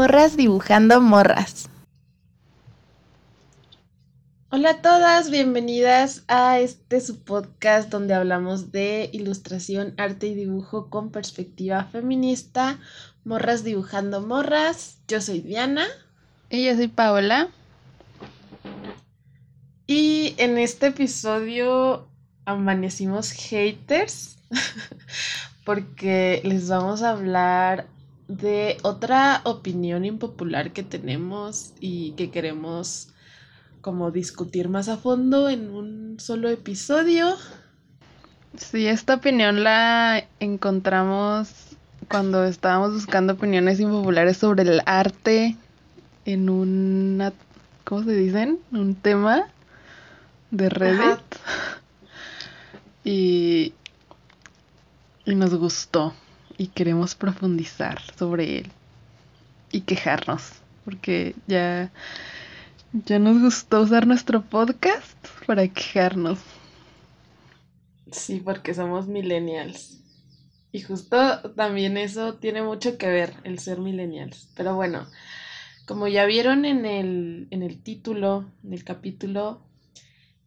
Morras dibujando morras. Hola a todas, bienvenidas a este su podcast donde hablamos de ilustración, arte y dibujo con perspectiva feminista. Morras dibujando morras. Yo soy Diana. Y yo soy Paola. Y en este episodio amanecimos haters porque les vamos a hablar de otra opinión impopular que tenemos y que queremos como discutir más a fondo en un solo episodio. Sí, esta opinión la encontramos cuando estábamos buscando opiniones impopulares sobre el arte en una, ¿cómo se dicen? Un tema de Reddit. Y, y nos gustó y queremos profundizar sobre él y quejarnos porque ya ya nos gustó usar nuestro podcast para quejarnos. Sí, porque somos millennials. Y justo también eso tiene mucho que ver, el ser millennials. Pero bueno, como ya vieron en el, en el título, en el capítulo,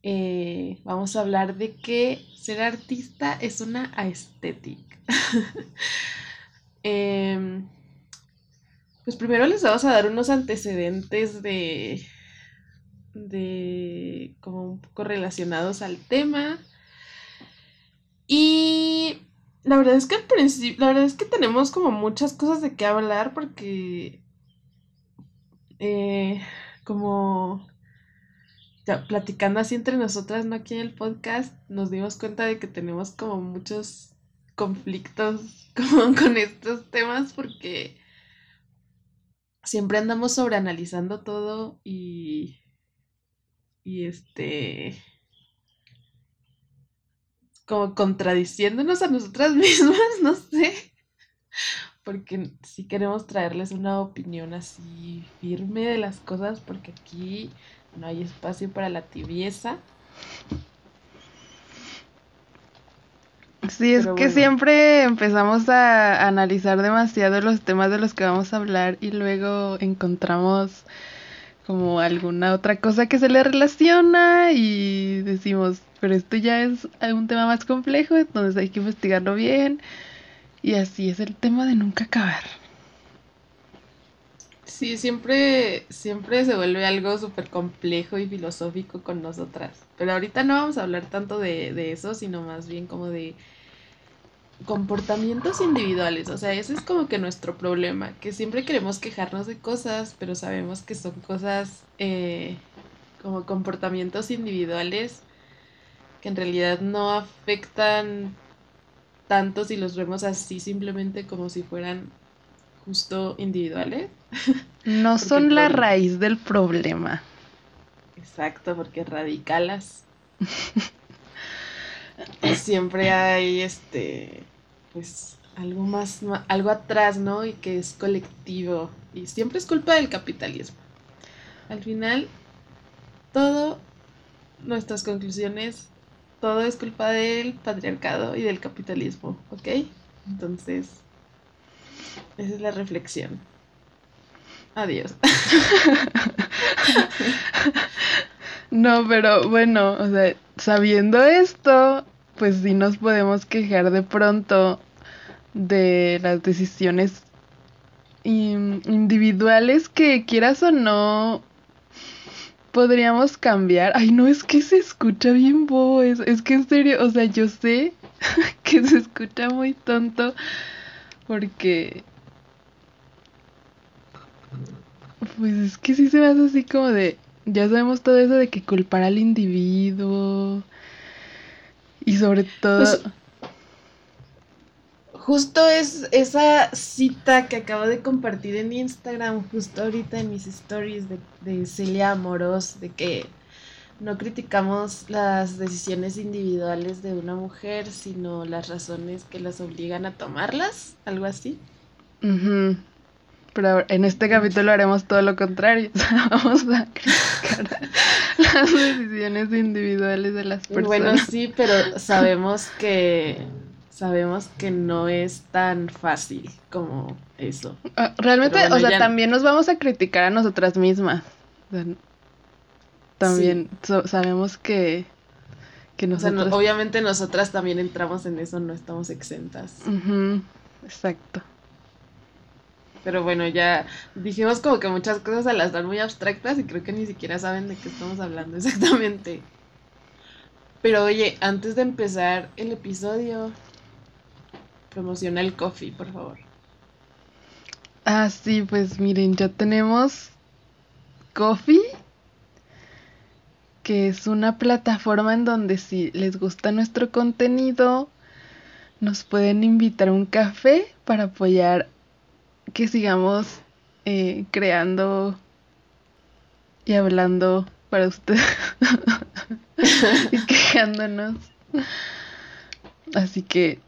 eh, vamos a hablar de que ser artista es una aesthetic. Em, pues primero les vamos a dar unos antecedentes de, de como un poco relacionados al tema. Y la verdad es que al principio, la verdad es que tenemos como muchas cosas de qué hablar porque eh, como platicando así entre nosotras, no aquí en el podcast, nos dimos cuenta de que tenemos como muchos conflictos como con estos temas porque siempre andamos sobreanalizando todo y y este como contradiciéndonos a nosotras mismas, no sé. Porque si queremos traerles una opinión así firme de las cosas, porque aquí no hay espacio para la tibieza. Sí, es que siempre empezamos a analizar demasiado los temas de los que vamos a hablar y luego encontramos como alguna otra cosa que se le relaciona y decimos, pero esto ya es un tema más complejo, entonces hay que investigarlo bien. Y así es el tema de nunca acabar. Sí, siempre, siempre se vuelve algo súper complejo y filosófico con nosotras. Pero ahorita no vamos a hablar tanto de, de eso, sino más bien como de comportamientos individuales, o sea, ese es como que nuestro problema, que siempre queremos quejarnos de cosas, pero sabemos que son cosas eh, como comportamientos individuales que en realidad no afectan tanto si los vemos así simplemente como si fueran justo individuales. No son la raíz del problema. Exacto, porque radicalas. siempre hay este pues algo más, algo atrás, ¿no? Y que es colectivo. Y siempre es culpa del capitalismo. Al final, todo, nuestras conclusiones, todo es culpa del patriarcado y del capitalismo, ¿ok? Entonces, esa es la reflexión. Adiós. no, pero bueno, o sea, sabiendo esto, pues sí nos podemos quejar de pronto de las decisiones individuales que quieras o no podríamos cambiar. Ay, no, es que se escucha bien bobo. Es, es que en serio, o sea, yo sé que se escucha muy tonto porque... Pues es que sí se me hace así como de... Ya sabemos todo eso de que culpar al individuo y sobre todo... Pues, justo es esa cita que acabo de compartir en Instagram, justo ahorita en mis stories de, de Celia Amoros, de que no criticamos las decisiones individuales de una mujer, sino las razones que las obligan a tomarlas, algo así. Pero en este capítulo haremos todo lo contrario. Vamos a criticar las decisiones individuales de las personas. Bueno, sí, pero sabemos que sabemos que no es tan fácil como eso. Ah, realmente, o sea, también nos vamos a criticar a nosotras mismas. También sabemos que, que nosotros... obviamente nosotras también entramos en eso, no estamos exentas. Exacto. Pero bueno, ya dijimos como que muchas cosas a las dan muy abstractas y creo que ni siquiera saben de qué estamos hablando exactamente. Pero oye, antes de empezar el episodio, promociona el coffee, por favor. Ah, sí, pues miren, ya tenemos Coffee, que es una plataforma en donde si les gusta nuestro contenido, nos pueden invitar a un café para apoyar que sigamos eh, creando y hablando para ustedes y quejándonos. Así que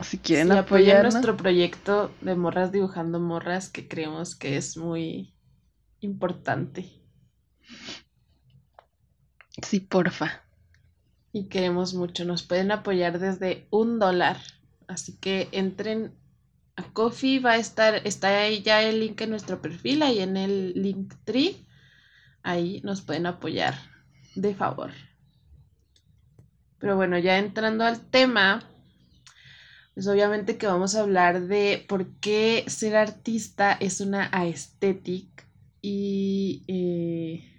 si quieren apoyar nuestro proyecto de morras dibujando morras que creemos que es muy importante. Sí, porfa. Y queremos mucho. Nos pueden apoyar desde un dólar. Así que entren a Coffee. Va a estar, está ahí ya el link en nuestro perfil, ahí en el link tree. Ahí nos pueden apoyar. De favor. Pero bueno, ya entrando al tema, pues obviamente que vamos a hablar de por qué ser artista es una aesthetic y eh,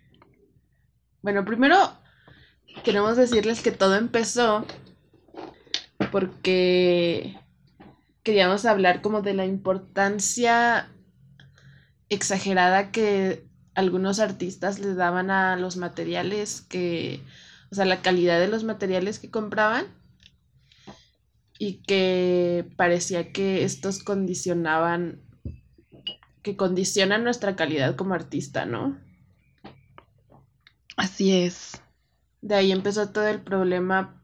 bueno, primero queremos decirles que todo empezó porque queríamos hablar como de la importancia exagerada que algunos artistas les daban a los materiales que, o sea, la calidad de los materiales que compraban y que parecía que estos condicionaban, que condicionan nuestra calidad como artista, ¿no? Así es. De ahí empezó todo el problema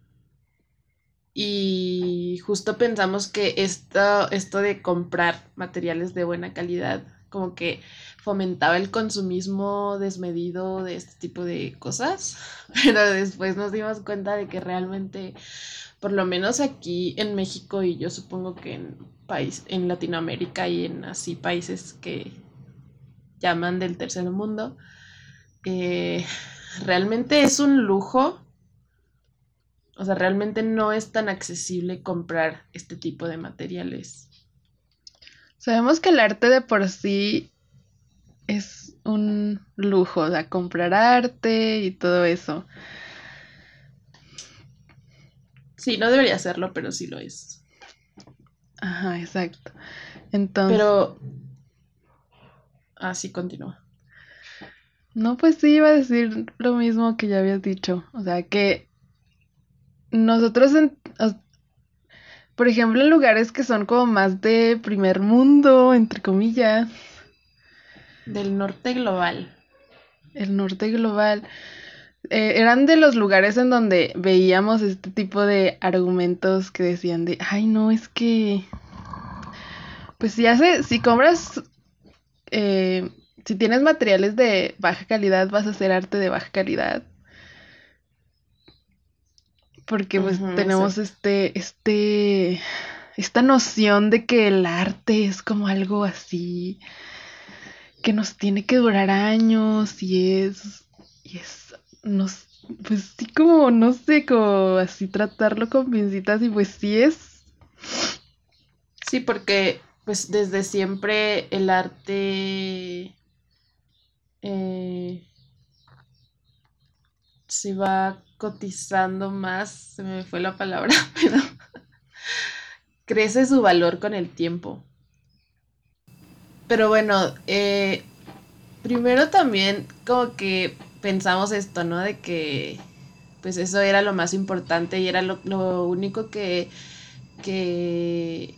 y justo pensamos que esto, esto de comprar materiales de buena calidad como que fomentaba el consumismo desmedido de este tipo de cosas, pero después nos dimos cuenta de que realmente por lo menos aquí en México y yo supongo que en en Latinoamérica y en así países que llaman del tercer mundo, eh, realmente es un lujo. O sea, realmente no es tan accesible comprar este tipo de materiales. Sabemos que el arte de por sí es un lujo, o sea, comprar arte y todo eso. Sí, no debería hacerlo, pero sí lo es. Ajá, exacto. Entonces. Pero. Así ah, continúa. No, pues sí, iba a decir lo mismo que ya habías dicho. O sea, que nosotros, por ejemplo, en lugares que son como más de primer mundo, entre comillas. Del norte global. El norte global. Eh, eran de los lugares en donde veíamos este tipo de argumentos que decían de, ay, no, es que, pues si hace, si compras, eh, si tienes materiales de baja calidad, vas a hacer arte de baja calidad. Porque pues tenemos este, este, esta noción de que el arte es como algo así, que nos tiene que durar años y es, y es nos, pues sí, como, no sé, como así tratarlo con pincitas y pues sí es. Sí, porque pues desde siempre el arte eh, se va cotizando más, se me fue la palabra, pero crece su valor con el tiempo. Pero bueno, eh, primero también como que pensamos esto, ¿no? De que pues eso era lo más importante y era lo, único que, que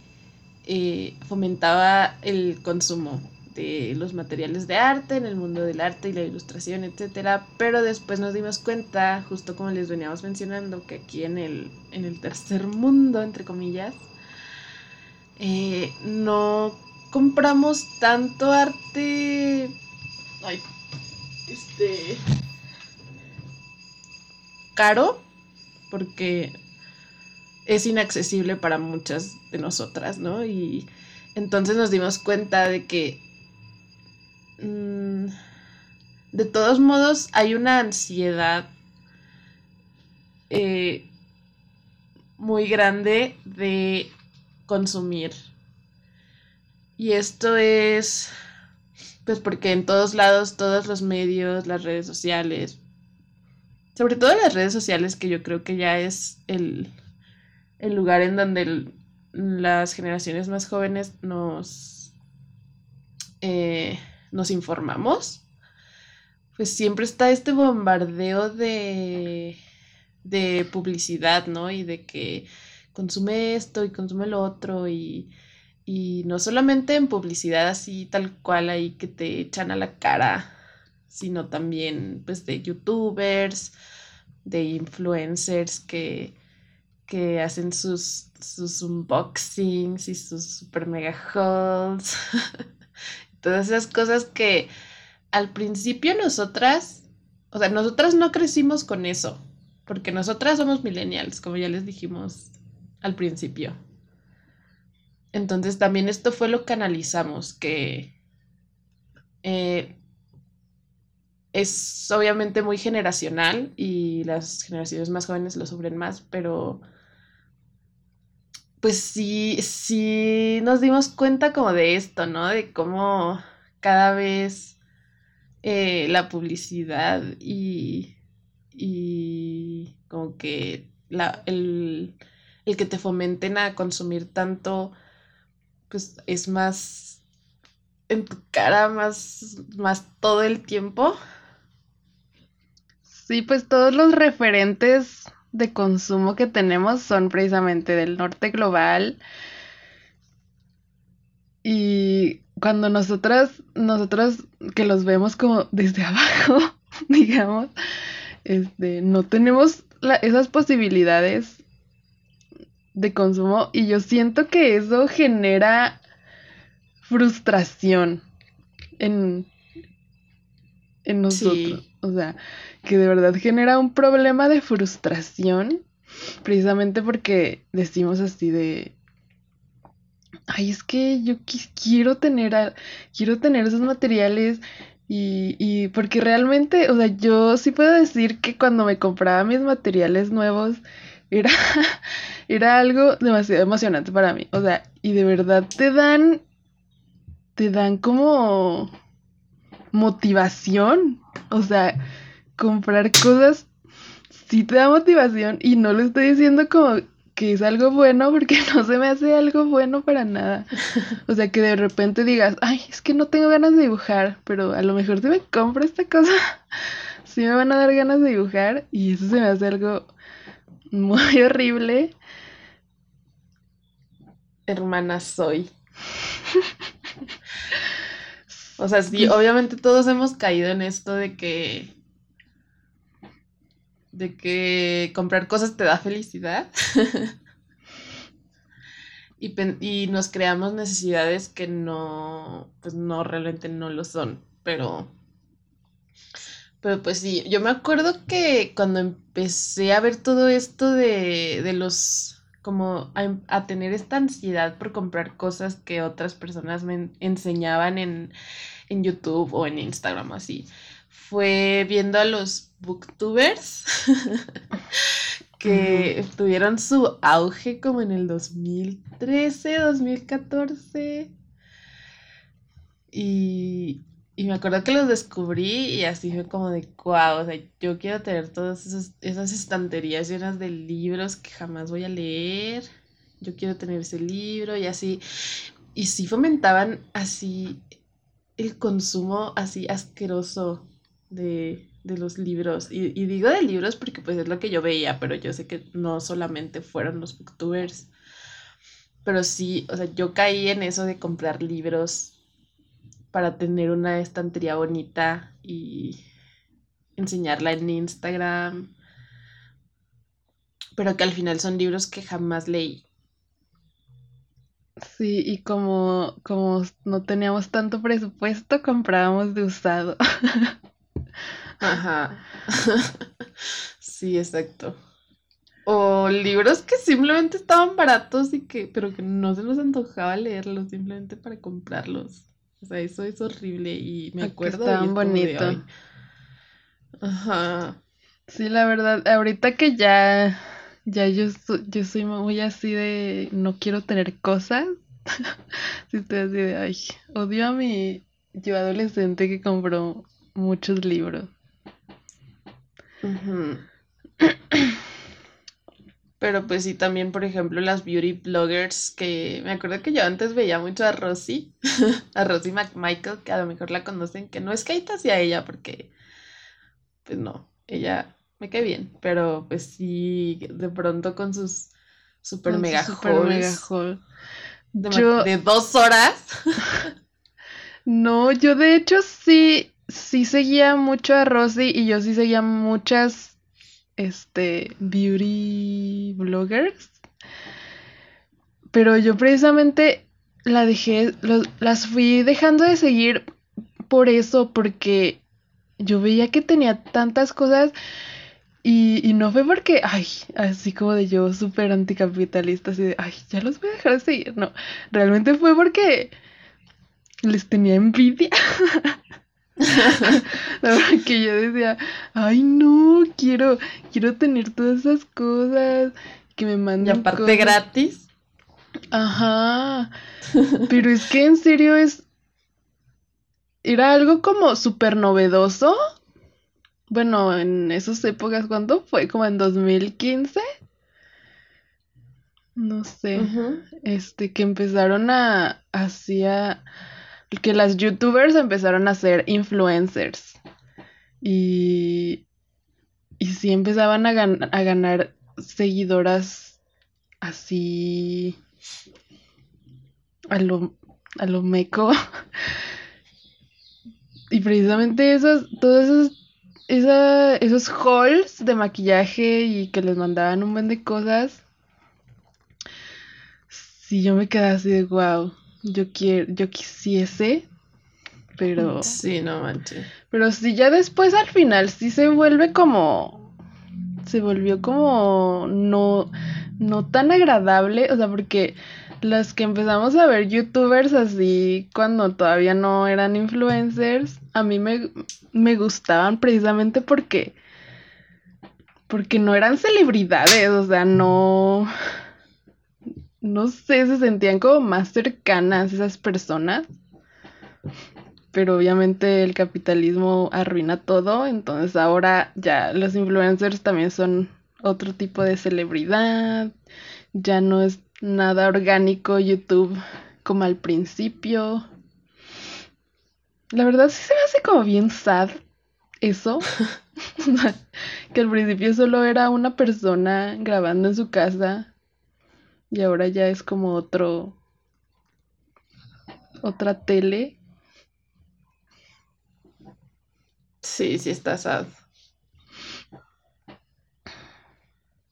eh, fomentaba el consumo de los materiales de arte en el mundo del arte y la ilustración, etcétera, pero después nos dimos cuenta, justo como les veníamos mencionando, que aquí en el, en el tercer mundo, entre comillas, eh, no compramos tanto arte este caro porque es inaccesible para muchas de nosotras, ¿no? Y entonces nos dimos cuenta de que mm, de todos modos hay una ansiedad eh, muy grande de consumir. Y esto es, pues porque en todos lados, todos los medios, las redes sociales, sobre todo las redes sociales, que yo creo que ya es el, el lugar en donde las generaciones más jóvenes nos, eh, nos informamos, pues siempre está este bombardeo de, de publicidad, ¿no? Y de que consume esto y consume lo otro y, y no solamente en publicidad así tal cual ahí que te echan a la cara, sino también pues de youtubers, de influencers que, que hacen sus, sus unboxings y sus super mega hauls. Todas esas cosas que al principio nosotras, o sea, nosotras no crecimos con eso, porque nosotras somos millennials, como ya les dijimos al principio. Entonces también esto fue lo que analizamos, que eh, es obviamente muy generacional y las generaciones más jóvenes lo sufren más, pero pues sí, sí nos dimos cuenta como de esto, ¿no? De cómo cada vez eh, la publicidad y, y como que la, el, el que te fomenten a consumir tanto, pues es más en tu cara, más, más todo el tiempo. Sí, pues todos los referentes de consumo que tenemos son precisamente del norte global. Y cuando nosotras, nosotras que los vemos como desde abajo, digamos, este, no tenemos esas posibilidades de consumo y yo siento que eso genera frustración en, en nosotros. O sea, que de verdad genera un problema de frustración, precisamente porque decimos así de, ay, es que yo quiero tener, quiero tener esos materiales y, y porque realmente, o sea, yo sí puedo decir que cuando me compraba mis materiales nuevos, era, era algo demasiado emocionante para mí. O sea, y de verdad te dan, te dan como motivación. O sea, comprar cosas sí te da motivación y no lo estoy diciendo como que es algo bueno porque no se me hace algo bueno para nada. O sea, que de repente digas, ay, es que no tengo ganas de dibujar, pero a lo mejor si me compro esta cosa, sí me van a dar ganas de dibujar y eso se me hace algo muy horrible. Hermana soy. O sea, sí, obviamente todos hemos caído en esto de que de que comprar cosas te da felicidad. y, y, nos creamos necesidades que no, pues no, realmente no lo son. Pero, pero pues sí, yo me acuerdo que cuando empecé a ver todo esto de, de los, como a, a, tener esta ansiedad por comprar cosas que otras personas me enseñaban en, en YouTube o en Instagram así fue viendo a los booktubers que tuvieron su auge como en el 2013, 2014. Y, y me acuerdo que los descubrí y así fue como de wow, o sea, yo quiero tener todas esas, esas estanterías llenas de libros que jamás voy a leer. Yo quiero tener ese libro y así. Y sí fomentaban así el consumo así asqueroso de, los libros. Y, digo de libros porque pues es lo que yo veía, pero yo sé que no solamente fueron los booktubers. Pero sí, o sea, yo caí en eso de comprar libros para tener una estantería bonita y enseñarla en Instagram. Pero que al final son libros que jamás leí. Sí, y como, como no teníamos tanto presupuesto, comprábamos de usado. Ajá. sí, exacto. O, o libros que simplemente estaban baratos y que, pero que no se nos antojaba leerlos simplemente para comprarlos. O sea, eso es horrible y me acuerdo de estaban bonitos. Ajá. Sí, la verdad, ahorita que ya, ya yo, yo soy muy así de no quiero tener cosas. sí, estoy así de, ay, odio a mi yo adolescente que compró muchos libros. Pero pues sí, también, por ejemplo, las beauty bloggers que me acuerdo que yo antes veía mucho a Rosy, a Rosy McMichael, que a lo mejor la conocen, que no es que hacia ella, porque pues no, ella me cae bien, pero pues sí, de pronto con sus super mega haul. De, de dos horas. no, yo de hecho sí, sí seguía mucho a Rosy y yo sí seguía muchas este, beauty bloggers. Pero yo precisamente la dejé, las fui dejando de seguir por eso, porque yo veía que tenía tantas cosas y, y no fue porque, ay, así como de yo súper anticapitalista, así de, ay, ya los voy a dejar de seguir. No, realmente fue porque les tenía envidia. que yo decía, ay no, quiero, quiero tener todas esas cosas que me mandan. Y aparte gratis. Ajá. Pero es que en serio es. Era algo como súper novedoso. Bueno, en esas épocas, ¿cuándo fue? Como en 2015. No sé. Este, que empezaron a. Hacía que las youtubers empezaron a ser influencers. Y, y sí empezaban a, a ganar seguidoras así a lo, a lo meco. y precisamente esos, todos esos, esos hauls de maquillaje y que les mandaban un buen de cosas. Sí, yo me quedé así de wow yo quiero, yo quisiese, pero... Sí, no manches. Pero sí, ya después al final sí se vuelve como... Se volvió como no, no tan agradable, o sea, porque las que empezamos a ver youtubers así cuando todavía no eran influencers, a mí me, me gustaban precisamente porque... Porque no eran celebridades, o sea, no no sé, se sentían como más cercanas esas personas. Pero obviamente el capitalismo arruina todo, entonces ahora ya los influencers también son otro tipo de celebridad, ya no es nada orgánico YouTube como al principio. La verdad sí se me hace como bien sad eso. que al principio solo era una persona grabando en su casa y ahora ya es como otro. Otra tele. Sí, sí está sad.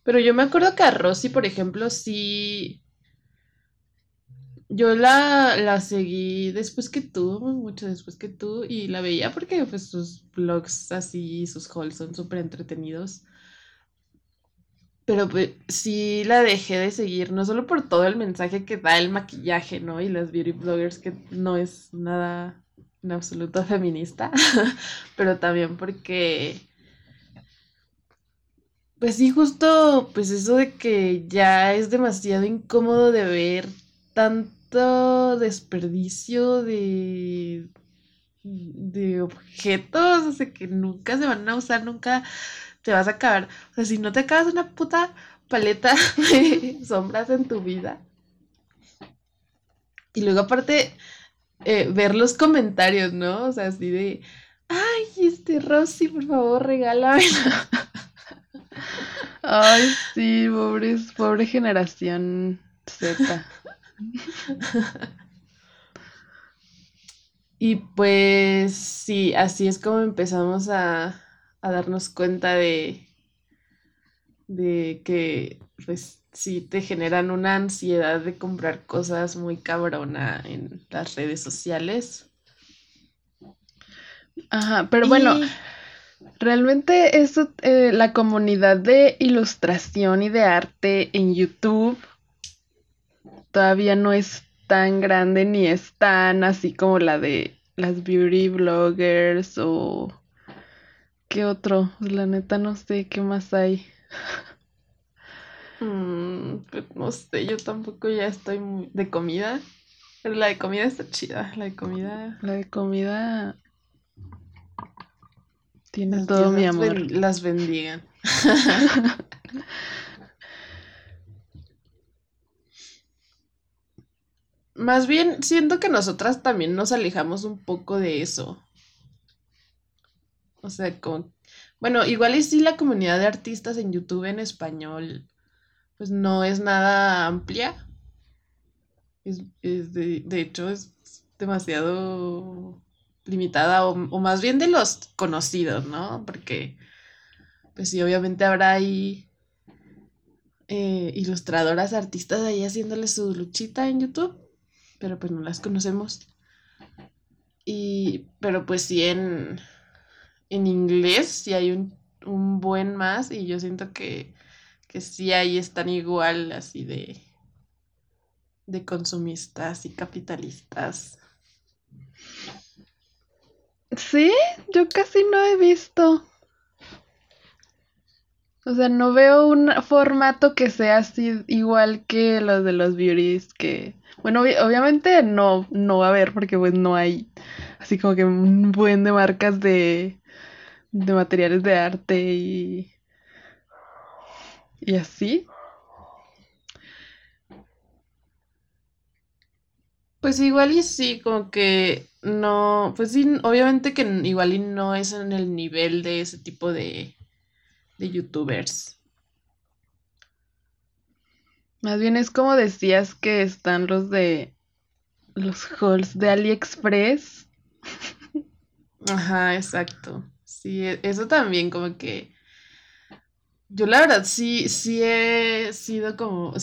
Pero yo me acuerdo que a Rosy, por ejemplo, sí. Yo la, la seguí después que tú, mucho después que tú, y la veía porque pues sus vlogs así, sus hauls son súper entretenidos. Pero pues, sí la dejé de seguir, no solo por todo el mensaje que da el maquillaje, ¿no? Y las beauty bloggers, que no es nada en absoluto feminista, pero también porque, pues sí, justo, pues eso de que ya es demasiado incómodo de ver tanto desperdicio de, de objetos, o sea, que nunca se van a usar, nunca te vas a acabar. O sea, si no te acabas una puta paleta de sombras en tu vida. Y luego aparte, eh, ver los comentarios, ¿no? O sea, así de, ay, este Rosy, por favor, regálame. Ay, sí, pobre, pobre generación Z. Y pues sí, así es como empezamos a, a darnos cuenta de, de que pues sí te generan una ansiedad de comprar cosas muy cabrona en las redes sociales. Ajá, pero bueno, Realmente eso, eh, la comunidad de ilustración y de arte en YouTube todavía no es tan grande ni es tan así como la de las beauty bloggers o qué otro. La neta no sé qué más hay. Mm, pues no sé, yo tampoco ya estoy muy de comida. Pero la de comida está chida. La de comida. La de comida tiene todo mi amor. las bendigan. Más bien, siento que nosotras también nos alejamos un poco de eso. O sea, como... Bueno, igual y sí la comunidad de artistas en YouTube en español, pues no es nada amplia. Es, de, de, hecho, es demasiado limitada o, o, más bien de los conocidos, ¿no? Porque, pues sí, obviamente habrá ahí eh, ilustradoras, artistas ahí haciéndole su luchita en YouTube pero pues no las conocemos. Y, pero pues sí en, en inglés sí hay un, un buen más y yo siento que, que sí ahí están igual así de, de consumistas y capitalistas. Sí, yo casi no he visto. O sea, no veo un formato que sea así igual que los de los beauties que bueno, obviamente no, no va a haber porque pues no hay así como que un buen de marcas de, de materiales de arte y, y así. Pues igual y sí, como que no, pues sí, obviamente que igual y no es en el nivel de ese tipo de, de youtubers. Más bien es como decías que están los de los hauls de AliExpress. Ajá, exacto. Sí, e, eso también como que yo la verdad sí, sí he sido como,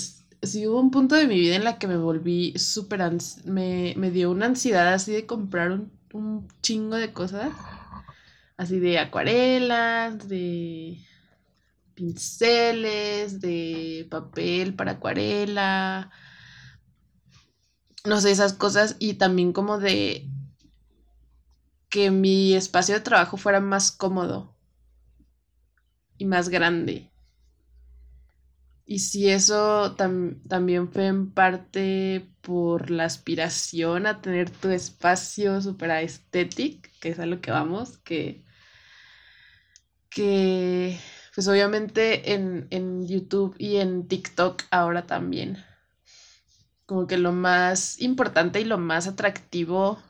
sí hubo un punto de mi vida en la que me volví súper, me, me, dio una ansiedad así de comprar un, un chingo de cosas, así de acuarelas, de pinceles, de papel para acuarela, no sé, esas cosas y también como de que mi espacio de trabajo fuera más cómodo y más grande. Y si eso también fue en parte por la aspiración a tener tu espacio super estético, que es a lo que vamos, que, que pues obviamente en, en YouTube y en TikTok ahora también. Como que lo más importante y lo más atractivo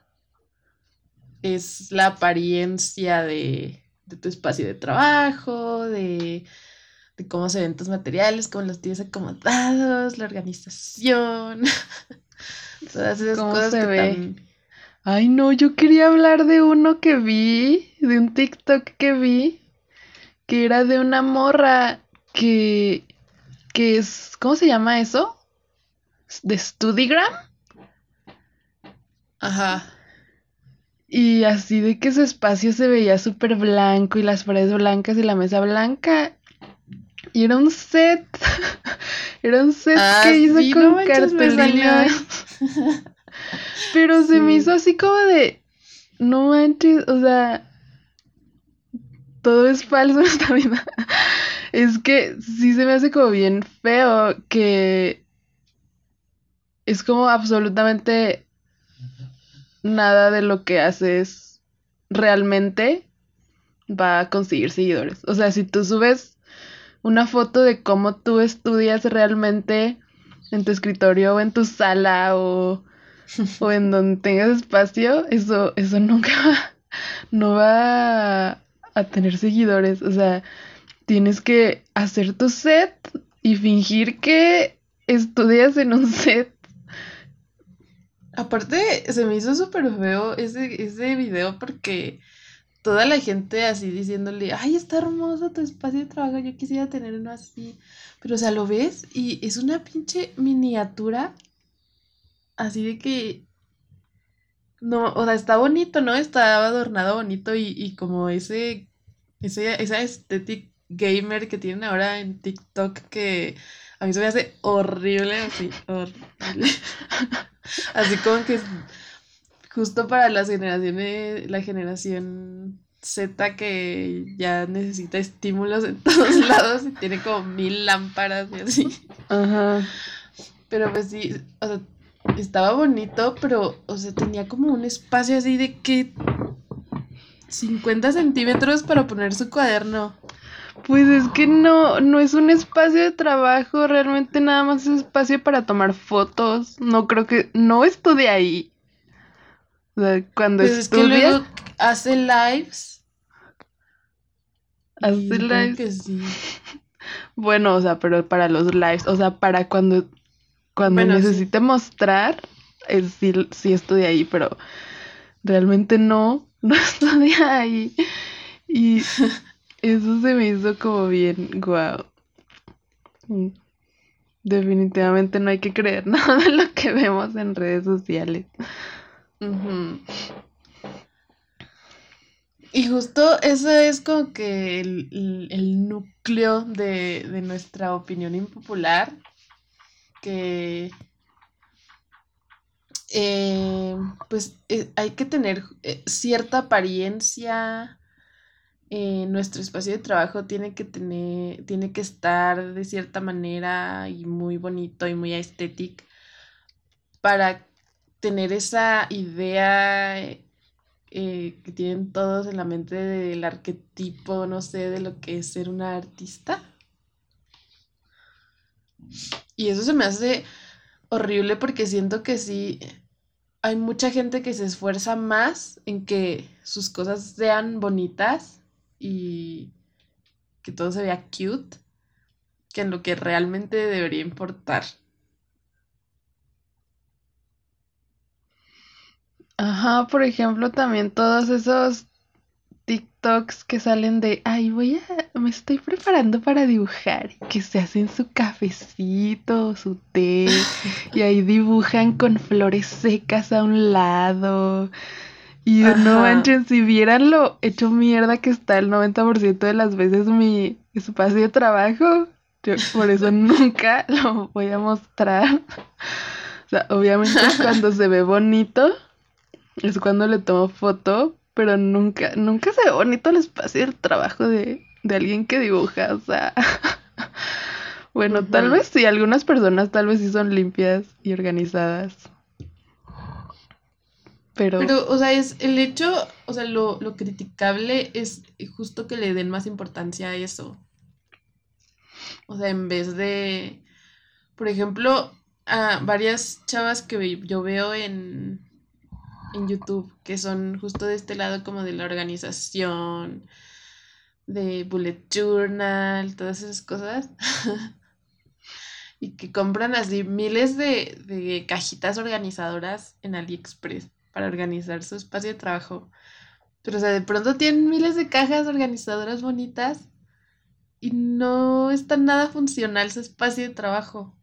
es la apariencia de, de tu espacio de trabajo, de, de, cómo se ven tus materiales, cómo los tienes acomodados, la organización, todas esas cosas se ve. Ay, no, yo quería hablar de uno que vi, de un TikTok que vi, que era de una morra que, que es, ¿cómo se llama eso? ¿De Studigram? Ajá. Y así de que su espacio se veía súper blanco y las paredes blancas y la mesa blanca. Y era un set. era un set ah, que hizo con cartulina. Pero se me hizo así como de. No manches, o sea todo es falso en esta vida. es que sí se me hace como bien feo que es como absolutamente nada de lo que haces realmente va a conseguir seguidores. O sea, si tú subes una foto de cómo tú estudias realmente en tu escritorio o en tu sala o, o en donde tengas espacio, eso, eso nunca va, no va a tener seguidores. O sea, tienes que hacer tu set y fingir que estudias en un set. Aparte, se me hizo súper feo ese, ese video porque toda la gente así diciéndole, ay, está hermoso tu espacio de trabajo, yo quisiera tener uno así. Pero, o sea, lo ves y es una pinche miniatura así de que no, o sea, está bonito, ¿no? Está adornado bonito y, y como ese, esa, esa estética gamer que tienen ahora en TikTok que a mí se me hace horrible, así, horrible. así como que justo para las generaciones, la generación Z que ya necesita estímulos en todos lados y tiene como mil lámparas y así. Ajá. Pero pues sí, o sea, estaba bonito, pero, o sea, tenía como un espacio así de que 50 centímetros para poner su cuaderno. Pues es que no, no es un espacio de trabajo, realmente nada más es espacio para tomar fotos. No creo que, no estudia ahí. O sea, cuando pues estudia, es que luego hace lives. Hace lives. Bueno, o sea, pero para los lives, o sea, para cuando, cuando necesite mostrar, es, sí, sí estudia ahí, pero realmente no, no estudia ahí. Y eso se me hizo como bien guau. Definitivamente no hay que creer nada de lo que vemos en redes sociales. Y justo eso es como que el, núcleo de, de, nuestra opinión impopular, que eh, pues eh, hay que tener eh, cierta apariencia nuestro espacio de trabajo tiene que tener, tiene que estar de cierta manera y muy bonito y muy estético para tener esa idea eh, que tienen todos en la mente del arquetipo, no sé, de lo que es ser una artista. Y eso se me hace horrible porque siento que sí, hay mucha gente que se esfuerza más en que sus cosas sean bonitas y que todo se vea cute que en lo que realmente debería importar. Ajá, por ejemplo, también todos esos TikToks que salen de, ay, voy a, me estoy preparando para dibujar, que se hacen su cafecito, su té, y ahí dibujan con flores secas a un lado, y no manchen, si vieran lo hecho mierda que está el 90% de las veces mi espacio de trabajo, yo por eso nunca lo voy a mostrar. O sea, obviamente cuando se ve bonito es cuando le tomo foto, pero nunca, nunca se ve bonito el espacio del trabajo de, de alguien que dibuja, o sea. bueno, tal vez sí, algunas personas tal vez sí son limpias y organizadas. Pero... o sea, es el hecho, o sea, lo, lo criticable es justo que le den más importancia a eso. O sea, en vez de, por ejemplo, a varias chavas que yo veo en, en YouTube, que son justo de este lado como de la organización, de bullet journal, todas esas cosas. y que compran así miles de, de cajitas organizadoras en AliExpress para organizar su espacio de trabajo. Pero, o sea, de pronto tienen miles de cajas organizadoras bonitas y no está nada funcional su espacio de trabajo.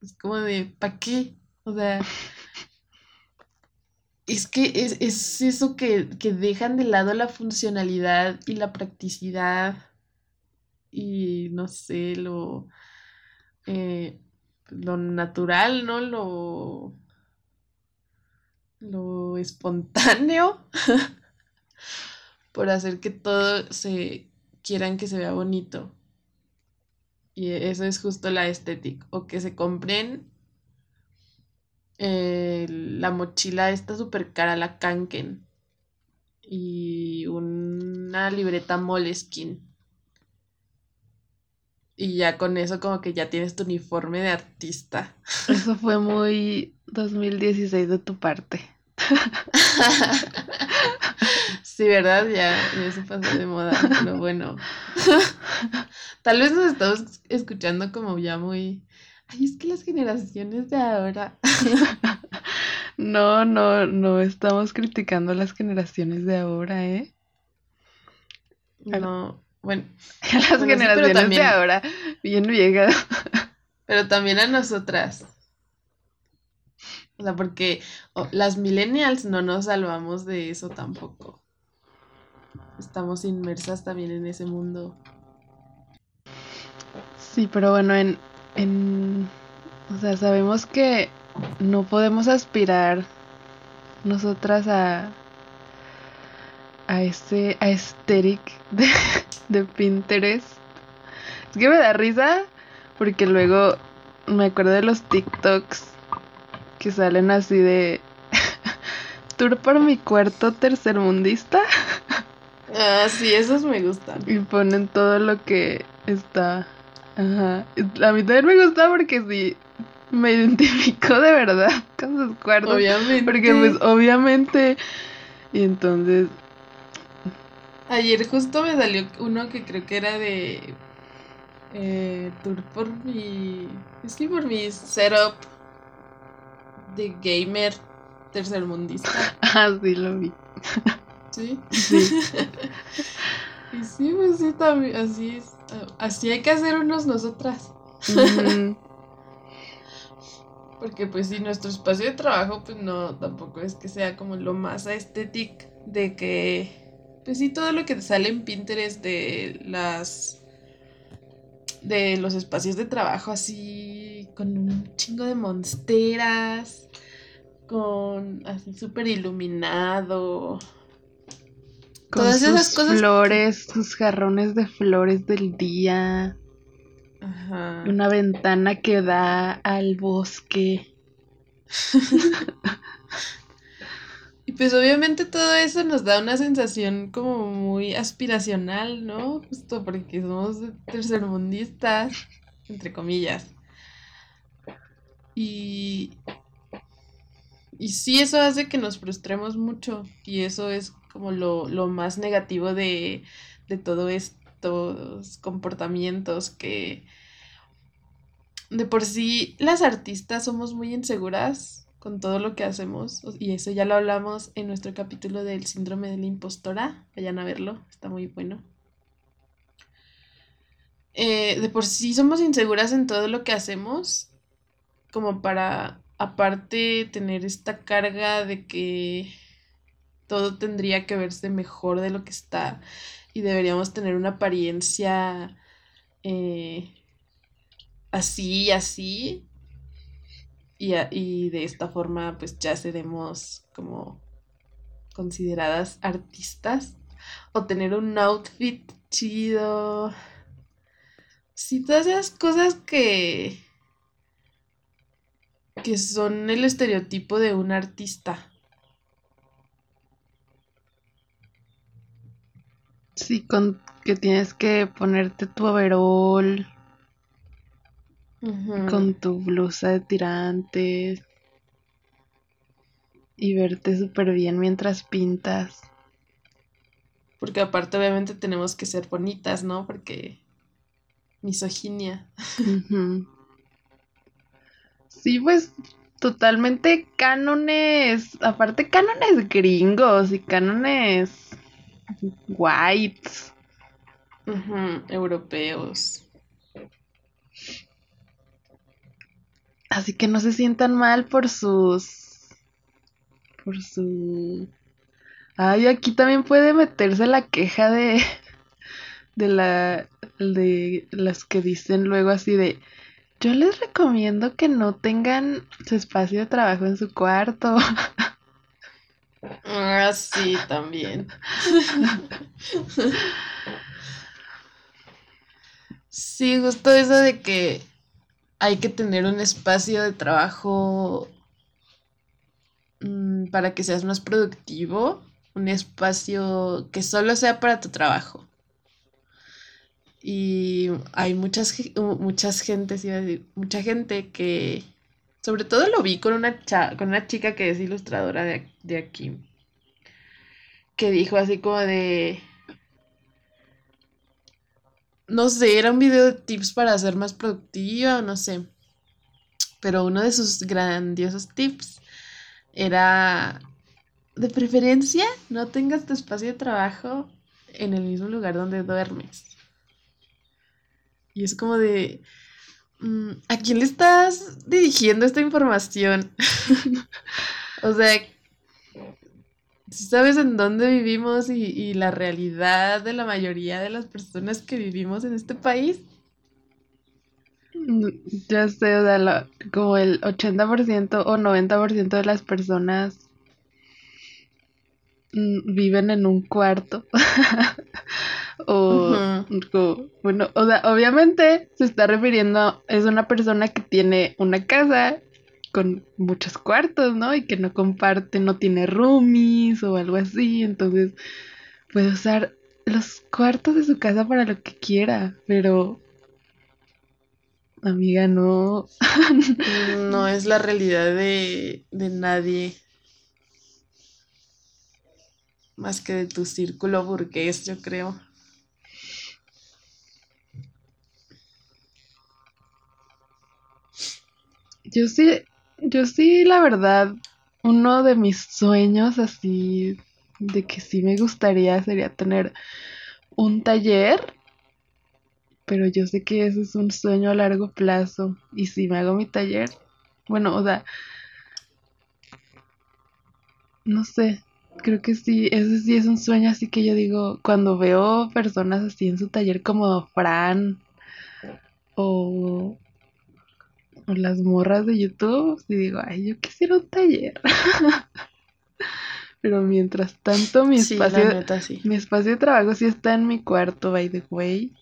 Es como de, ¿para qué? O sea, es que es, eso que, dejan de lado la funcionalidad y la practicidad y no sé, lo, eh, lo natural, ¿no? Lo lo espontáneo por hacer que todo se quieran que se vea bonito. Y eso es justo la estética. O que se compren la mochila esta súper cara, la Kanken. Y una libreta Moleskin. Y ya con eso como que ya tienes tu uniforme de artista. Eso fue muy 2016 de tu parte. sí, ¿verdad? Ya, eso pasó de moda, pero bueno. Tal vez nos estamos escuchando como ya muy... Ay, es que las generaciones de ahora... no, no, no estamos criticando las generaciones de ahora, ¿eh? No, bueno. las generaciones de ahora, bien viejas. pero también a nosotras. O sea, porque las millennials no nos salvamos de eso tampoco. estamos inmersas también en ese mundo. Sí, pero bueno, en, en, o sea, sabemos que no podemos aspirar nosotras a, a ese aesthetic de, de Pinterest. Es que me da risa porque luego me acuerdo de los TikToks que salen así de tour por mi cuarto tercermundista. Ah, sí, esos me gustan. Y ponen todo lo que está. Ajá. A mí también me gusta porque sí me identifico de verdad con sus cuartos. Obviamente. Porque pues obviamente. Y entonces. Ayer justo me salió uno que creo que era de eh, tour por mi. Es que por mi setup de gamer tercermundista. Ah, sí, lo vi. ¿Sí? Sí. y sí, pues sí, también. Así es. Así hay que hacer unos nosotras. Porque pues sí, nuestro espacio de trabajo pues no, tampoco es que sea como lo más estético de que, pues sí, todo lo que sale en Pinterest de las, de los espacios de trabajo así, con un chingo de monsteras, con así súper iluminado. Con Todas sus esas cosas- flores, sus jarrones de flores del día. Ajá. Una ventana que da al bosque. Pues obviamente todo eso nos da una sensación como muy aspiracional, ¿no? Justo porque somos tercermundistas, entre comillas. Y, y sí, eso hace que nos frustremos mucho. Y eso es como lo, lo más negativo de, de todo estos comportamientos que de por sí las artistas somos muy inseguras con todo lo que hacemos y eso ya lo hablamos en nuestro capítulo del síndrome de la impostora. Vayan a verlo, está muy bueno. Eh, de por sí somos inseguras en todo lo que hacemos, como para aparte tener esta carga de que todo tendría que verse mejor de lo que está y deberíamos tener una apariencia eh, así y así. Y, a- y de esta forma pues ya seremos como consideradas artistas. O tener un outfit chido. Sí, todas esas cosas que... que son el estereotipo de un artista. Sí, con que tienes que ponerte tu con tu blusa de tirantes y verte súper bien mientras pintas. Porque aparte obviamente tenemos que ser bonitas, ¿no? Porque misoginia. Sí, pues totalmente cánones, aparte cánones gringos y cánones whites. Europeos. Así que no se sientan mal por sus... por su... Ay, aquí también puede meterse la queja de... de la... de las que dicen luego así de... Yo les recomiendo que no tengan su espacio de trabajo en su cuarto. Ah, sí, también. Sí, justo eso de que hay que tener un espacio de trabajo mm, para que seas más productivo, un espacio que solo sea para tu trabajo. Y hay muchas, muchas gentes, mucha gente que, sobre todo lo vi con una, cha- con una chica que es ilustradora de, de aquí, que dijo así como de, no sé, era un video de tips para ser más productiva no sé, pero uno de sus grandiosos tips era, de preferencia, no tengas tu espacio de trabajo en el mismo lugar donde duermes. Y es como de, mm, ¿a quién le estás dirigiendo esta información? O sea, sabes en dónde vivimos y, y la realidad de la mayoría de las personas que vivimos en este país. Mm, Ya sé, o sea, la- como el 80% o 90% de las personas mm, viven en un cuarto. O, bueno, o sea, obviamente se está refiriendo a, es una persona que tiene una casa con muchos cuartos, ¿no? Y que no comparte, no tiene roomies o algo así, entonces puede usar los cuartos de su casa para lo que quiera, pero amiga, no. No es la realidad de, de nadie. Más que de tu círculo burgués, yo creo. Yo sí, yo sí, la verdad, uno de mis sueños así de que sí me gustaría sería tener un taller, pero yo sé que ese es un sueño a largo plazo y si me hago mi taller, bueno, o sea, no sé, creo que sí, ese sí es un sueño así que yo digo, cuando veo personas así en su taller como Fran o o las morras de YouTube, y digo, ay, yo quisiera un taller. Pero mientras tanto, mi Sí, espacio, neta, sí. mi espacio de trabajo sí está en mi cuarto, by the way,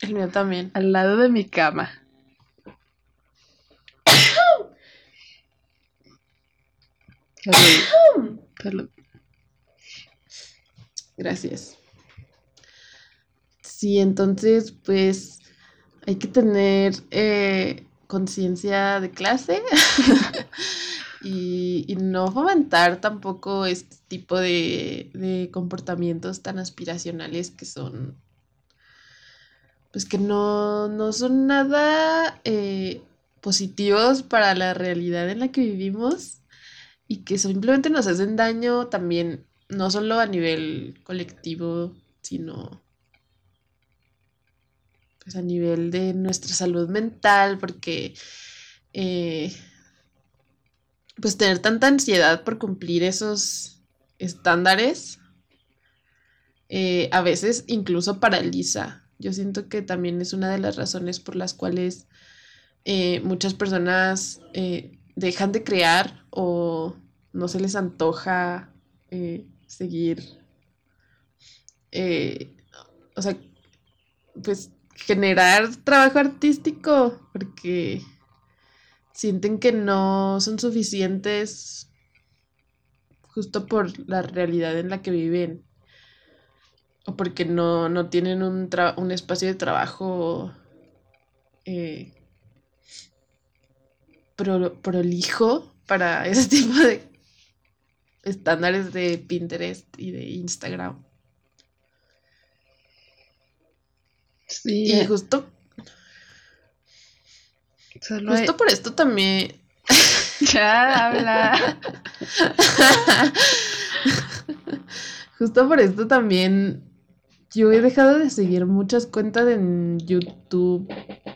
El mío también. al lado de mi cama. Salud. Salud. Gracias. Sí, entonces, pues hay que tener eh, conciencia de clase y, y no fomentar tampoco este tipo de, de comportamientos tan aspiracionales que son, pues que no, no son nada eh, positivos para la realidad en la que vivimos y que simplemente nos hacen daño también, no solo a nivel colectivo, sino pues a nivel de nuestra salud mental, porque eh, pues tener tanta ansiedad por cumplir esos estándares eh, a veces incluso paraliza. Yo siento que también es una de las razones por las cuales eh, muchas personas dejan de crear o no se les antoja seguir, o sea, pues generar trabajo artístico porque sienten que no son suficientes justo por la realidad en la que viven o porque no, no tienen un, tra- un espacio de trabajo eh, pro- prolijo para ese tipo de estándares de Pinterest y de Instagram. Sí, Y justo, solo hay- justo por esto también... Ya habla. Justo por esto también yo he dejado de seguir muchas cuentas en YouTube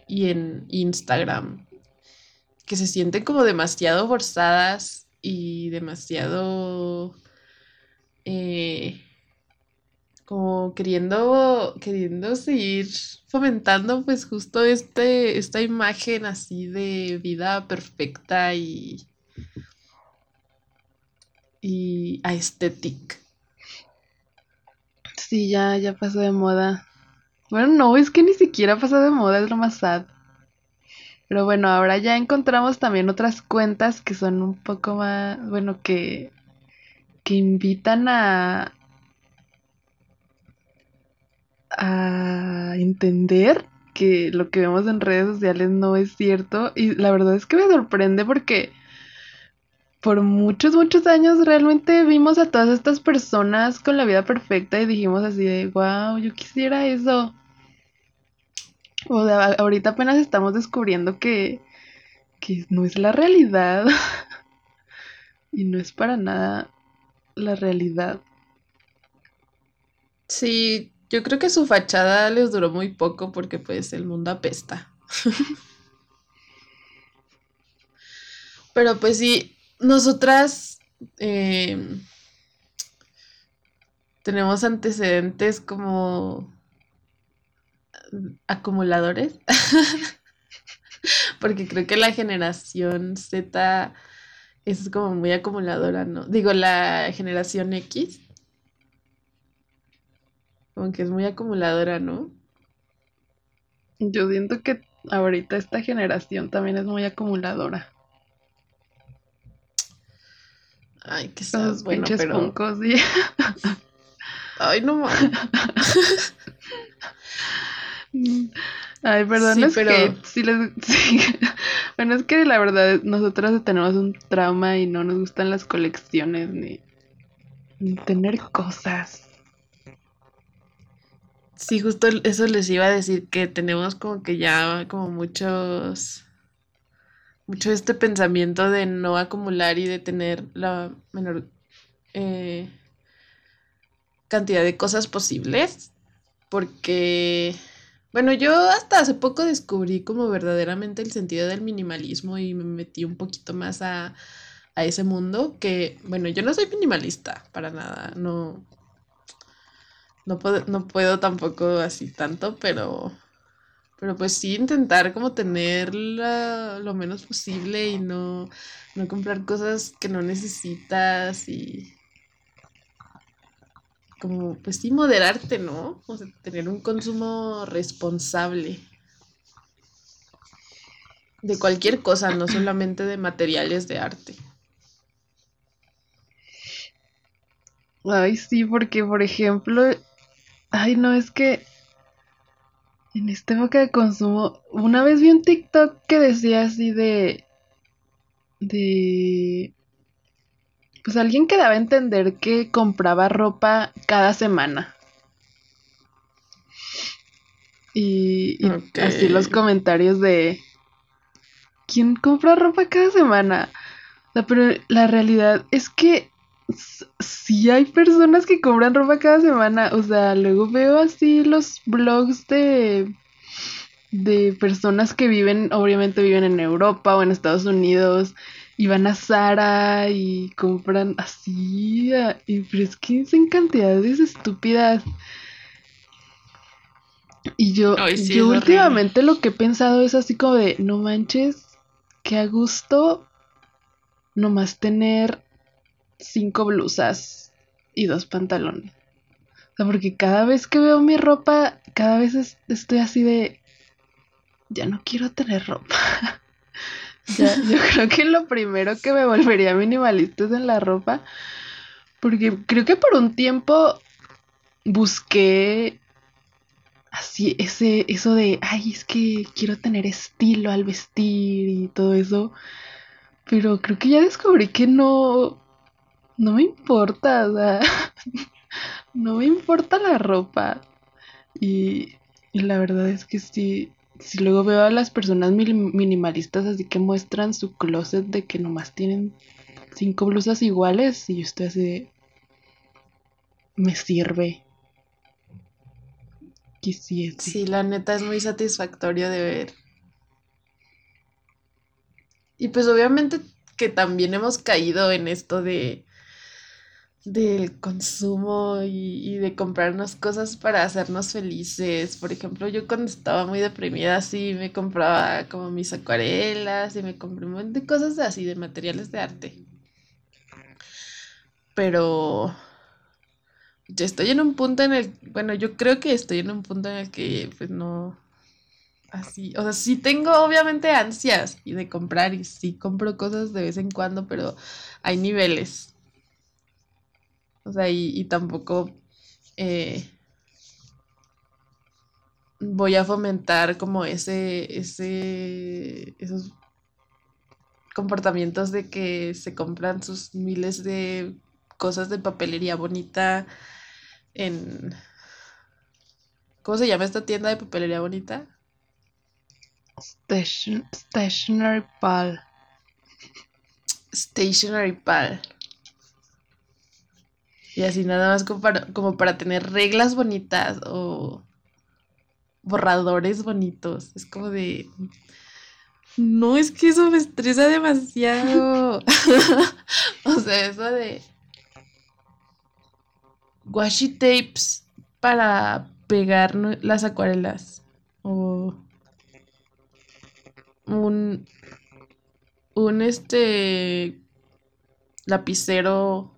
y en Instagram que se sienten como demasiado forzadas y demasiado eh, como queriendo queriendo seguir fomentando pues justo este esta imagen así de vida perfecta y y aesthetic. Sí, ya, ya pasó de moda. Bueno, no, es que ni siquiera pasó de moda, es lo sad. Pero bueno, ahora ya encontramos también otras cuentas que son un poco más, bueno, que, que invitan a, a entender que lo que vemos en redes sociales no es cierto. Y la verdad es que me sorprende porque por muchos, muchos años realmente vimos a todas estas personas con la vida perfecta y dijimos así de, wow, yo quisiera eso. O sea, ahorita apenas estamos descubriendo que, que no es la realidad. Y no es para nada la realidad. Sí, yo creo que su fachada les duró muy poco porque pues el mundo apesta. Pero pues sí, nosotras em, tenemos antecedentes como acumuladores. Porque creo que la generación Z es como muy acumuladora, ¿no? Digo, la generación X. Como que es muy acumuladora, ¿no? Yo siento que ahorita esta generación también es muy acumuladora. Ay, que estás bueno, pero... Ay, no mames. Ay, perdón, es que sí les... Bueno, es que la verdad nosotros tenemos un trauma y no nos gustan las colecciones ni, ni tener cosas. Sí, justo eso les iba a decir, que tenemos como que ya como muchos, mucho este pensamiento de no acumular y de tener la menor eh, cantidad de cosas posibles, porque bueno, yo hasta hace poco descubrí como verdaderamente el sentido del minimalismo y me metí un poquito más a, a ese mundo que, bueno, yo no soy minimalista para nada, no, no puedo, no puedo tampoco así tanto, pero, pero pues sí intentar como tener lo menos posible y no, no comprar cosas que no necesitas y como, pues sí, moderarte, ¿no? O sea, tener un consumo responsable de cualquier cosa, no solamente de materiales de arte. Ay, sí, porque por ejemplo, ay, no, es que en esta época de consumo, una vez vi un TikTok que decía así de, de, pues alguien que daba a entender que compraba ropa cada semana. Y, así los comentarios de ¿quién compra ropa cada semana? pero la realidad es que sí hay personas que compran ropa cada semana. O sea, luego veo así los blogs de de personas que viven, obviamente viven en Europa o en Estados Unidos y van a Zara y compran así, y, pero es que en cantidades estúpidas. Y yo, yo últimamente lo que he pensado es así como de, no manches, que a gusto nomás tener cinco blusas y dos pantalones. O sea, porque cada vez que veo mi ropa, cada vez estoy así de, ya no quiero tener ropa. yo creo que lo primero que me volvería minimalista es en la ropa. Porque creo que por un tiempo busqué así ese eso de ay es que quiero tener estilo al vestir y todo eso pero creo que ya descubrí que no no me importa o sea, no me importa la ropa y, la verdad es que sí si luego veo a las personas minimalistas así que muestran su closet de que nomás tienen cinco blusas iguales y yo estoy así me sirve. Quisiese. Sí, la neta es muy satisfactorio de ver. Y pues obviamente que también hemos caído en esto de del consumo y, de comprarnos cosas para hacernos felices. Por ejemplo, yo cuando estaba muy deprimida, sí me compraba como mis acuarelas y me compré un montón de cosas así, de materiales de arte. Pero yo estoy en un punto en el, bueno, yo creo que estoy en un punto en el que pues no, así, o sea, sí tengo obviamente ansias y de comprar y sí compro cosas de vez en cuando, pero hay niveles. O sea, y, tampoco eh, voy a fomentar como ese, ese, esos comportamientos de que se compran sus miles de cosas de papelería bonita en... ¿Cómo se llama esta tienda de papelería bonita? stationary Pal. Stationary Pal. Y así nada más como para, tener reglas bonitas o borradores bonitos. Es como de... No, es que eso me estresa demasiado. o sea, eso de washi tapes para pegar las acuarelas o un un este lapicero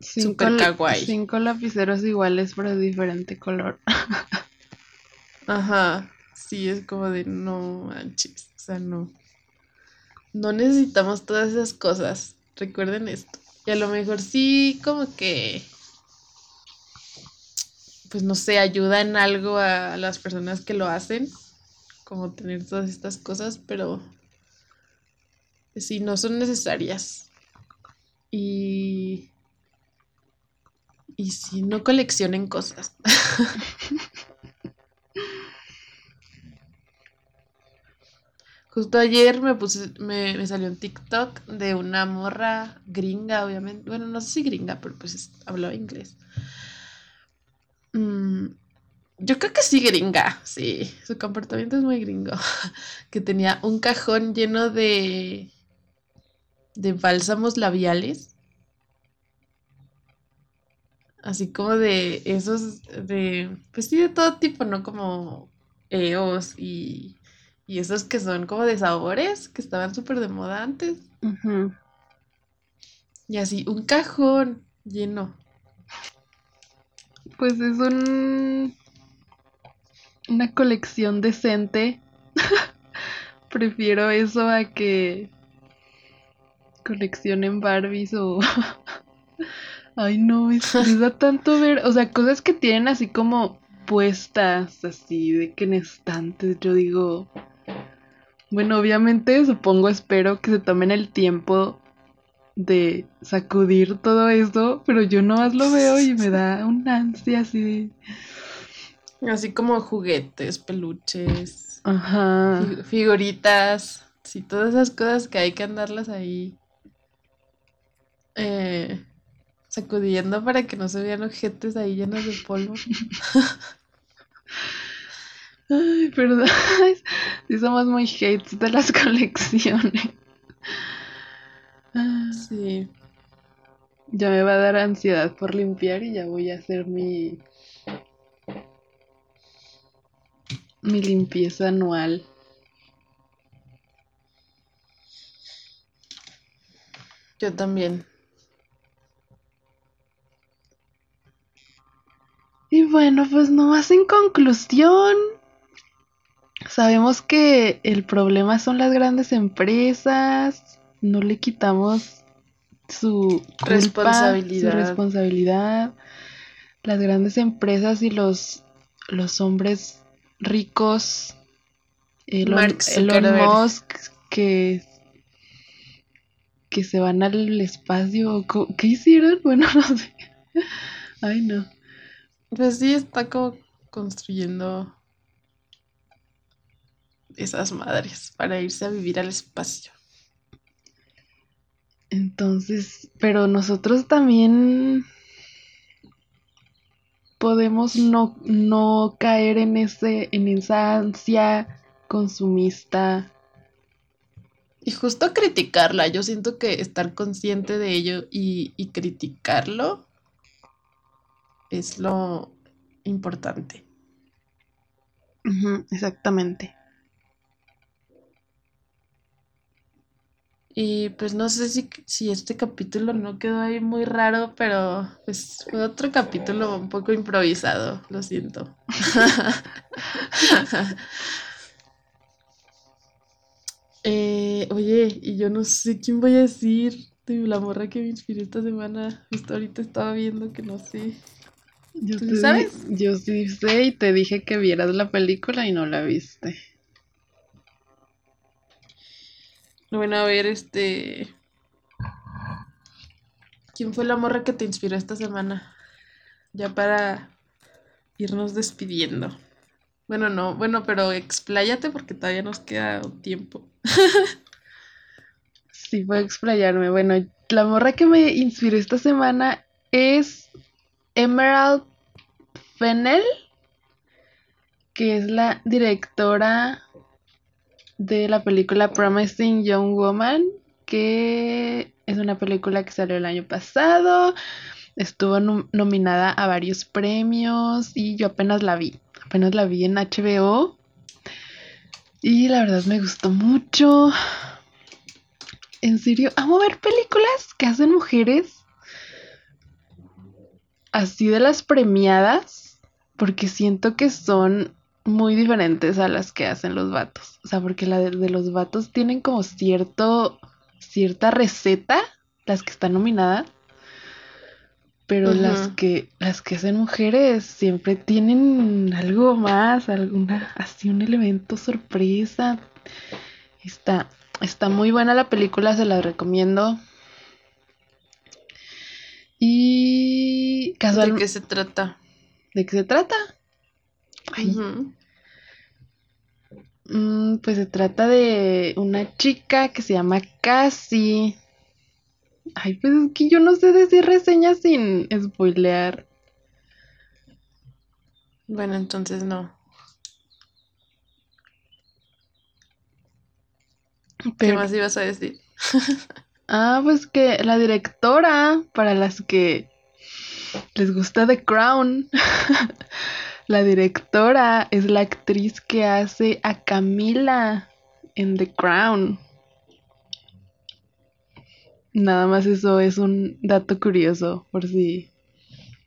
cinco, super kawaii. Cinco lapiceros iguales pero de diferente color. Ajá. Sí, es como de no manches. O sea, no. No necesitamos todas esas cosas. Recuerden esto. Y a lo mejor sí, como que. Pues no sé, ayuda en algo a las personas que lo hacen. Como tener todas estas cosas, pero. Sí, no son necesarias. Y. Y si no coleccionen cosas. Justo ayer me puse, me, salió un TikTok de una morra gringa, obviamente. Bueno, no sé si gringa, pero pues hablaba inglés. Mm, yo creo que sí gringa, sí. Su comportamiento es muy gringo. que tenía un cajón lleno de de bálsamos labiales. Así como de esos de pues sí de todo tipo, no como EOS y y esos que son como de sabores, que estaban súper de moda antes. Y así, un cajón lleno. Pues es un... Una colección decente. Prefiero eso a que coleccionen Barbies o... Ay, no, me da tanto ver... O sea, cosas que tienen así como puestas, así, de que en estantes, yo digo... Bueno, obviamente supongo, espero que se tomen el tiempo de sacudir todo eso, pero yo no más lo veo y me da un ansia así Así como juguetes, peluches, Ajá. figuritas, sí, todas esas cosas que hay que andarlas ahí eh, sacudiendo para que no se vean objetos ahí llenos de polvo. Ay, perdón. Sí, somos muy hates de las colecciones. Sí. Ya me va a dar ansiedad por limpiar y ya voy a hacer mi. mi limpieza anual. Yo también. Y bueno, pues nomás en conclusión, Sabemos que el problema son las grandes empresas, no le quitamos su responsabilidad. Su responsabilidad. Las grandes empresas y los, los hombres ricos, Elon, Musk, que, que se van al espacio. ¿Qué hicieron? Bueno, no sé. Ay, no. Pues sí, está como construyendo esas madres para irse a vivir al espacio. Entonces, pero nosotros también podemos no, no caer en ese, en esa ansia consumista. Y justo criticarla, yo siento que estar consciente de ello y, y criticarlo es lo importante. exactamente. Y pues no sé si, si este capítulo no quedó ahí muy raro, pero pues fue otro capítulo un poco improvisado, lo siento. Eh, oye, y yo no sé quién voy a decir de la morra que me inspiró esta semana. Justo ahorita estaba viendo que no sé. Yo ¿Tú sabes? Yo sí sé y te dije que vieras la película y no la viste. Bueno, a ver, este. ¿Quién fue la morra que te inspiró esta semana? Ya para irnos despidiendo. Bueno, no, bueno, pero expláyate porque todavía nos queda un tiempo. sí, voy a explayarme. Bueno, la morra que me inspiró esta semana es Emerald Fennel, que es la directora de la película Promising Young Woman, que es una película que salió el año pasado. Estuvo nominada a varios premios y yo apenas la vi. Apenas la vi en HBO. Y la verdad me gustó mucho. En serio, amo ver películas que hacen mujeres así de las premiadas, porque siento que son muy diferentes a las que hacen los vatos. O sea, porque la de, los vatos tienen como cierto, cierta receta, las que están nominadas. Pero las que, las que hacen mujeres siempre tienen algo más, alguna, así un elemento sorpresa. Está, está muy buena la película, se la recomiendo. Y casual... ¿De qué se trata? ¿De qué se trata? Ay. Mm, pues se trata de una chica que se llama Cassie. Ay, pues es que yo no sé decir reseñas sin spoilear. Bueno, entonces no. ¿Qué más ibas a decir? ah, pues que la directora, para las que les gusta The Crown, la directora es la actriz que hace a Camila en The Crown. Nada más eso es un dato curioso por si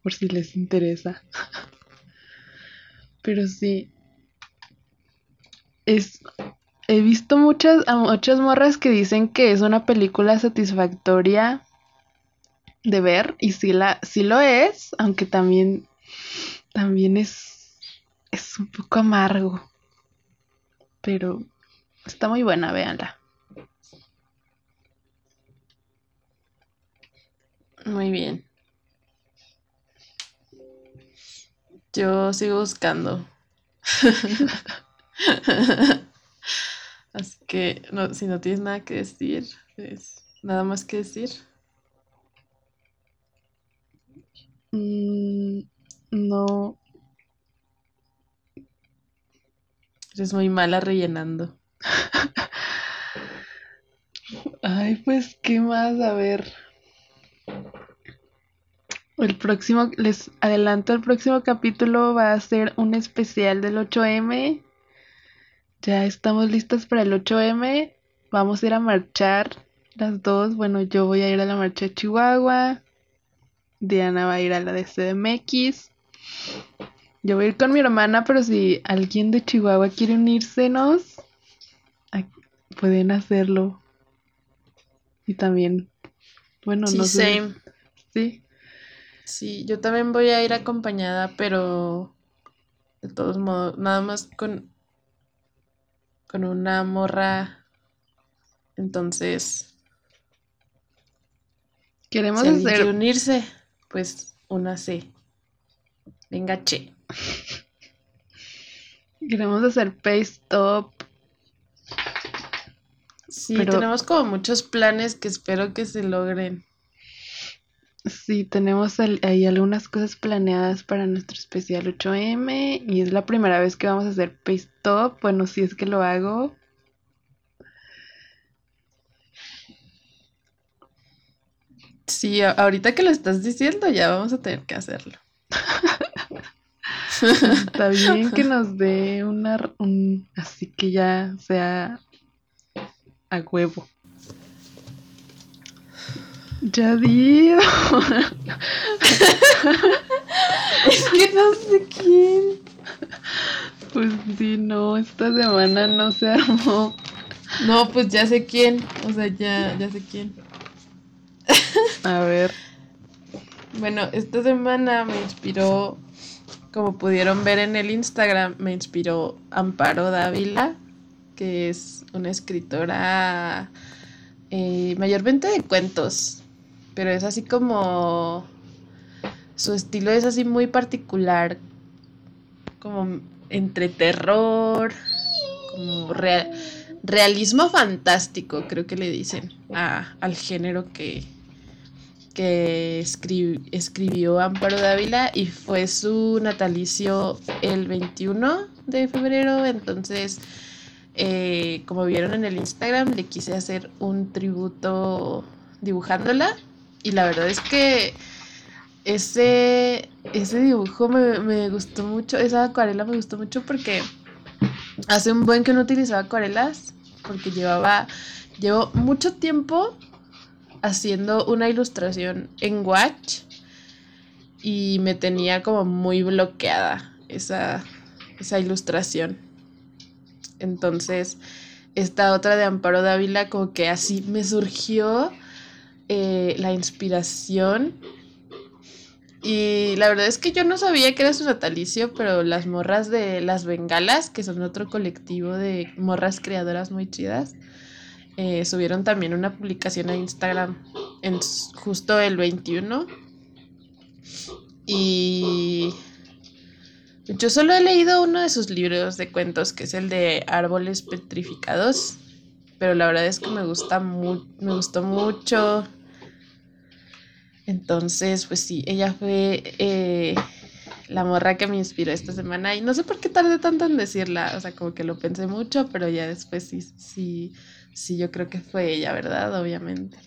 por si les interesa. Pero sí es he visto muchas muchas morras que dicen que es una película satisfactoria de ver y sí la sí lo es, aunque también también es es un poco amargo. Pero está muy buena, véanla. Muy bien. Yo sigo buscando. Así que no, si no tienes nada que decir, pues nada más que decir. Mm, no. Eres muy mala rellenando. Ay, pues, ¿qué más? A ver. El próximo, les adelanto, el próximo capítulo va a ser un especial del 8M. Ya estamos listas para el 8M. Vamos a ir a marchar las dos. Bueno, yo voy a ir a la marcha de Chihuahua. Diana va a ir a la de CDMX. Yo voy a ir con mi hermana, pero si alguien de Chihuahua quiere unírsenos, pueden hacerlo. Y también, bueno, no sé. Sí. Sí, yo también voy a ir acompañada, pero de todos modos, nada más con, con una morra. Entonces, queremos hacer... unirse, pues una C. Venga, che. Queremos hacer paste stop. Sí, tenemos como muchos planes que espero que se logren. Sí, tenemos ahí algunas cosas planeadas para nuestro especial 8M y es la primera vez que vamos a hacer paste top. Bueno, si es que lo hago. Sí, ahorita que lo estás diciendo ya vamos a tener que hacerlo. Está bien que nos dé una... Un, así que ya sea a huevo. Ya digo. es que no sé quién. Pues sí, no, esta semana no se armó. No, pues ya sé quién. O sea, ya, ya sé quién. A ver. Bueno, esta semana me inspiró, como pudieron ver en el Instagram, me inspiró Amparo Dávila, que es una escritora eh, mayormente de cuentos pero es así como su estilo es así muy particular, como entre terror, como realismo fantástico, creo que le dicen al género que, que escribió Amparo Dávila y fue su natalicio el 21 de febrero, entonces eh, como vieron en el Instagram, le quise hacer un tributo dibujándola. Y la verdad es que ese, ese dibujo me, me gustó mucho, esa acuarela me gustó mucho porque hace un buen que no utilizaba acuarelas, porque llevaba, llevo mucho tiempo haciendo una ilustración en Watch y me tenía como muy bloqueada esa, esa ilustración. Entonces, esta otra de Amparo Dávila, como que así me surgió eh, la inspiración. Y la verdad es que yo no sabía que era su natalicio, pero las morras de Las Bengalas, que son otro colectivo de morras creadoras muy chidas, eh, subieron también una publicación a Instagram justo el 21. Y yo solo he leído uno de sus libros de cuentos, que es el de Árboles Petrificados, pero la verdad es que me gusta me gustó mucho. Entonces, pues sí, ella fue eh, la morra que me inspiró esta semana y no sé por qué tardé tanto en decirla, o sea, como que lo pensé mucho, pero ya después sí, sí, sí, yo creo que fue ella, ¿verdad? Obviamente.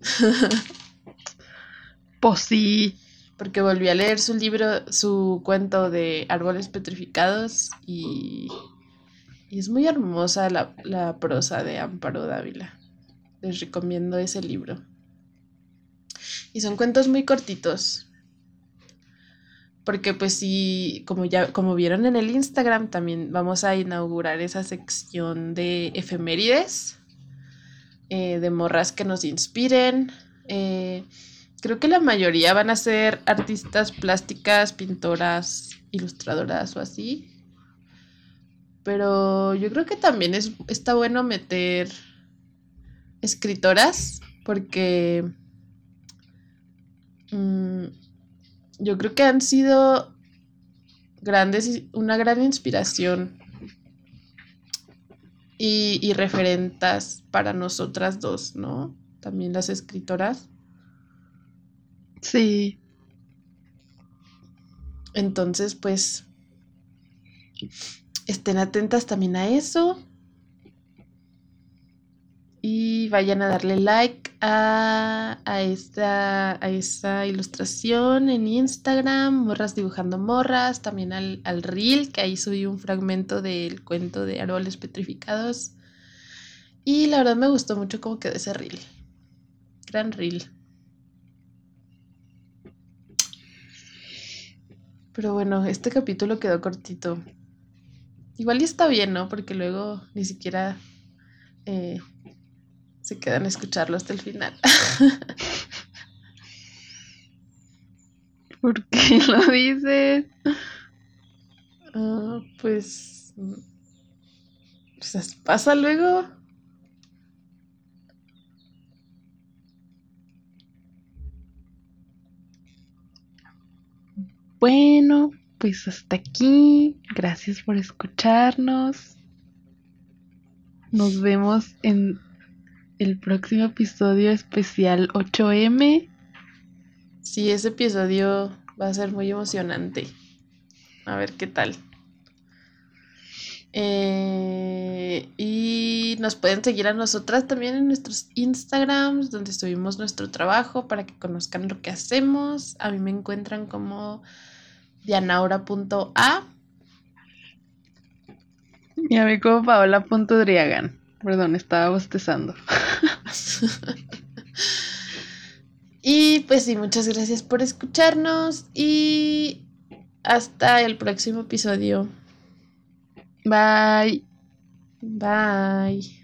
pues sí porque volví a leer su libro, su cuento de árboles petrificados y, es muy hermosa la, la, prosa de Amparo Dávila. Les recomiendo ese libro. Y son cuentos muy cortitos. Porque pues sí, como ya como vieron en el Instagram, también vamos a inaugurar esa sección de efemérides, eh, de morras que nos inspiren. Eh, Creo que la mayoría van a ser artistas plásticas, pintoras, ilustradoras o así. Pero yo creo que también es, está bueno meter escritoras porque mm, yo creo que han sido grandes, una gran inspiración y, y referentas para nosotras dos, ¿no? También las escritoras. Sí. Entonces, pues, estén atentas también a eso. Y vayan a darle like a, a, a ilustración en Instagram, Morras Dibujando Morras, también al, al reel, que ahí subí un fragmento del cuento de árboles petrificados. Y la verdad me gustó mucho cómo quedó ese reel. Gran reel. Pero bueno, este capítulo quedó cortito. Igual y está bien, ¿no? Porque luego ni siquiera eh, se quedan a escucharlo hasta el final. ¿Por qué lo dices? Ah, pues, pues pasa luego. Bueno, pues hasta aquí. Gracias por escucharnos. Nos vemos en el próximo episodio especial 8M. Sí, ese episodio va a ser muy emocionante. A ver qué tal. Eh, y nos pueden seguir a nosotras también en nuestros Instagrams, donde subimos nuestro trabajo para que conozcan lo que hacemos. A mí me encuentran como dianaura.a. Y a mí como paola.driagan. Perdón, estaba bostezando. y pues sí, muchas gracias por escucharnos y hasta el próximo episodio. Bye. Bye.